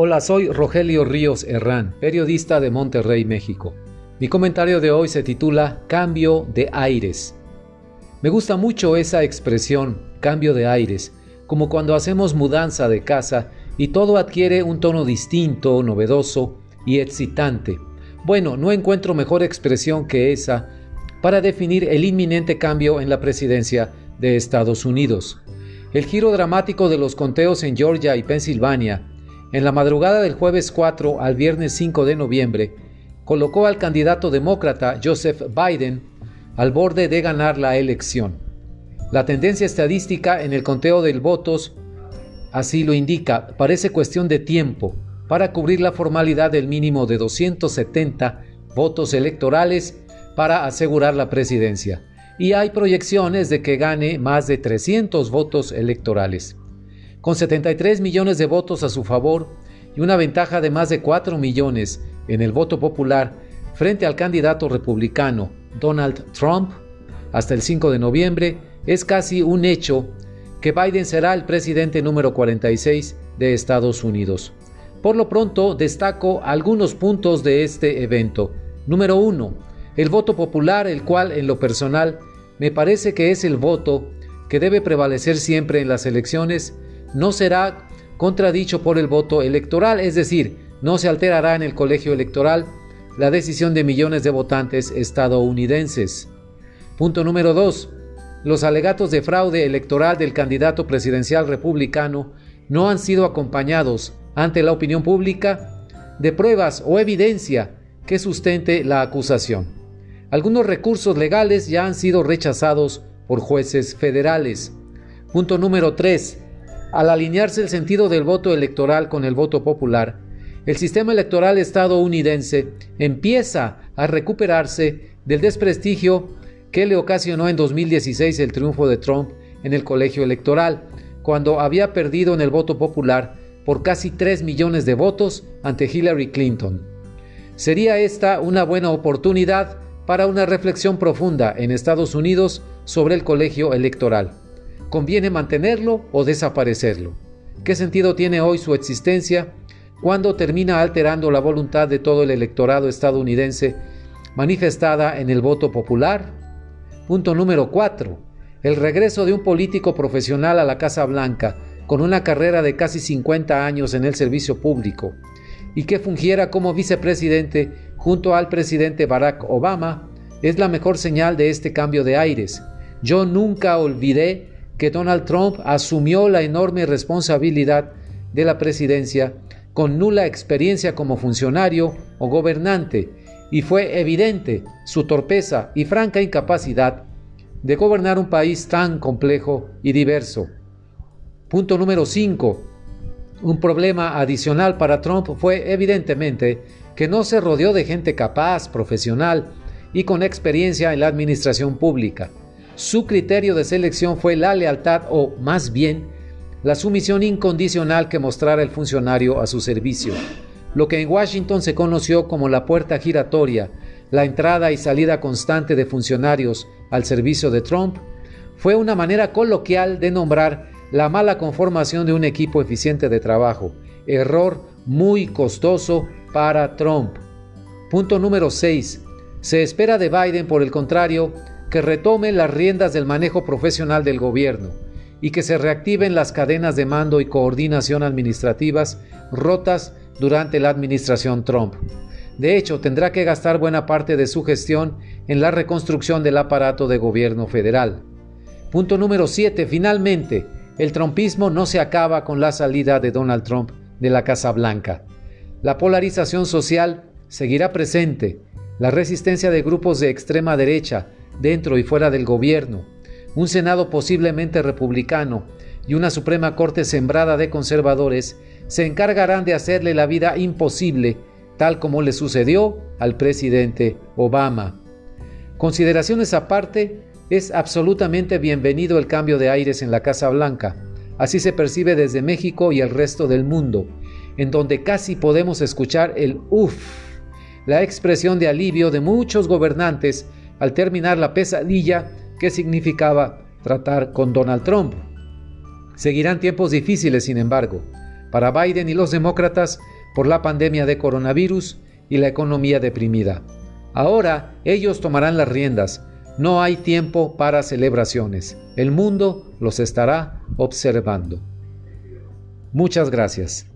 Hola, soy Rogelio Ríos Herrán, periodista de Monterrey, México. Mi comentario de hoy se titula Cambio de aires. Me gusta mucho esa expresión, cambio de aires, como cuando hacemos mudanza de casa y todo adquiere un tono distinto, novedoso y excitante. Bueno, no encuentro mejor expresión que esa para definir el inminente cambio en la presidencia de Estados Unidos. El giro dramático de los conteos en Georgia y Pensilvania en la madrugada del jueves 4 al viernes 5 de noviembre colocó al candidato demócrata Joseph Biden al borde de ganar la elección. La tendencia estadística en el conteo de votos así lo indica, parece cuestión de tiempo para cubrir la formalidad del mínimo de 270 votos electorales para asegurar la presidencia. Y hay proyecciones de que gane más de 300 votos electorales. Con 73 millones de votos a su favor y una ventaja de más de 4 millones en el voto popular frente al candidato republicano Donald Trump, hasta el 5 de noviembre es casi un hecho que Biden será el presidente número 46 de Estados Unidos. Por lo pronto, destaco algunos puntos de este evento. Número 1. El voto popular, el cual en lo personal me parece que es el voto que debe prevalecer siempre en las elecciones no será contradicho por el voto electoral, es decir, no se alterará en el colegio electoral la decisión de millones de votantes estadounidenses. Punto número 2. Los alegatos de fraude electoral del candidato presidencial republicano no han sido acompañados ante la opinión pública de pruebas o evidencia que sustente la acusación. Algunos recursos legales ya han sido rechazados por jueces federales. Punto número 3. Al alinearse el sentido del voto electoral con el voto popular, el sistema electoral estadounidense empieza a recuperarse del desprestigio que le ocasionó en 2016 el triunfo de Trump en el colegio electoral, cuando había perdido en el voto popular por casi 3 millones de votos ante Hillary Clinton. Sería esta una buena oportunidad para una reflexión profunda en Estados Unidos sobre el colegio electoral. ¿Conviene mantenerlo o desaparecerlo? ¿Qué sentido tiene hoy su existencia cuando termina alterando la voluntad de todo el electorado estadounidense manifestada en el voto popular? Punto número 4. El regreso de un político profesional a la Casa Blanca con una carrera de casi 50 años en el servicio público y que fungiera como vicepresidente junto al presidente Barack Obama es la mejor señal de este cambio de aires. Yo nunca olvidé que Donald Trump asumió la enorme responsabilidad de la presidencia con nula experiencia como funcionario o gobernante, y fue evidente su torpeza y franca incapacidad de gobernar un país tan complejo y diverso. Punto número 5. Un problema adicional para Trump fue evidentemente que no se rodeó de gente capaz, profesional y con experiencia en la administración pública. Su criterio de selección fue la lealtad o, más bien, la sumisión incondicional que mostrara el funcionario a su servicio. Lo que en Washington se conoció como la puerta giratoria, la entrada y salida constante de funcionarios al servicio de Trump, fue una manera coloquial de nombrar la mala conformación de un equipo eficiente de trabajo, error muy costoso para Trump. Punto número 6. Se espera de Biden, por el contrario, que retome las riendas del manejo profesional del gobierno y que se reactiven las cadenas de mando y coordinación administrativas rotas durante la administración Trump. De hecho, tendrá que gastar buena parte de su gestión en la reconstrucción del aparato de gobierno federal. Punto número 7. Finalmente, el trumpismo no se acaba con la salida de Donald Trump de la Casa Blanca. La polarización social seguirá presente, la resistencia de grupos de extrema derecha dentro y fuera del gobierno, un Senado posiblemente republicano y una Suprema Corte sembrada de conservadores se encargarán de hacerle la vida imposible, tal como le sucedió al presidente Obama. Consideraciones aparte, es absolutamente bienvenido el cambio de aires en la Casa Blanca. Así se percibe desde México y el resto del mundo, en donde casi podemos escuchar el uff, la expresión de alivio de muchos gobernantes al terminar la pesadilla que significaba tratar con Donald Trump. Seguirán tiempos difíciles, sin embargo. para Biden y los demócratas por la pandemia de coronavirus y la economía deprimida. Ahora ellos tomarán las riendas. No hay tiempo para celebraciones. El mundo los estará observando. Muchas gracias.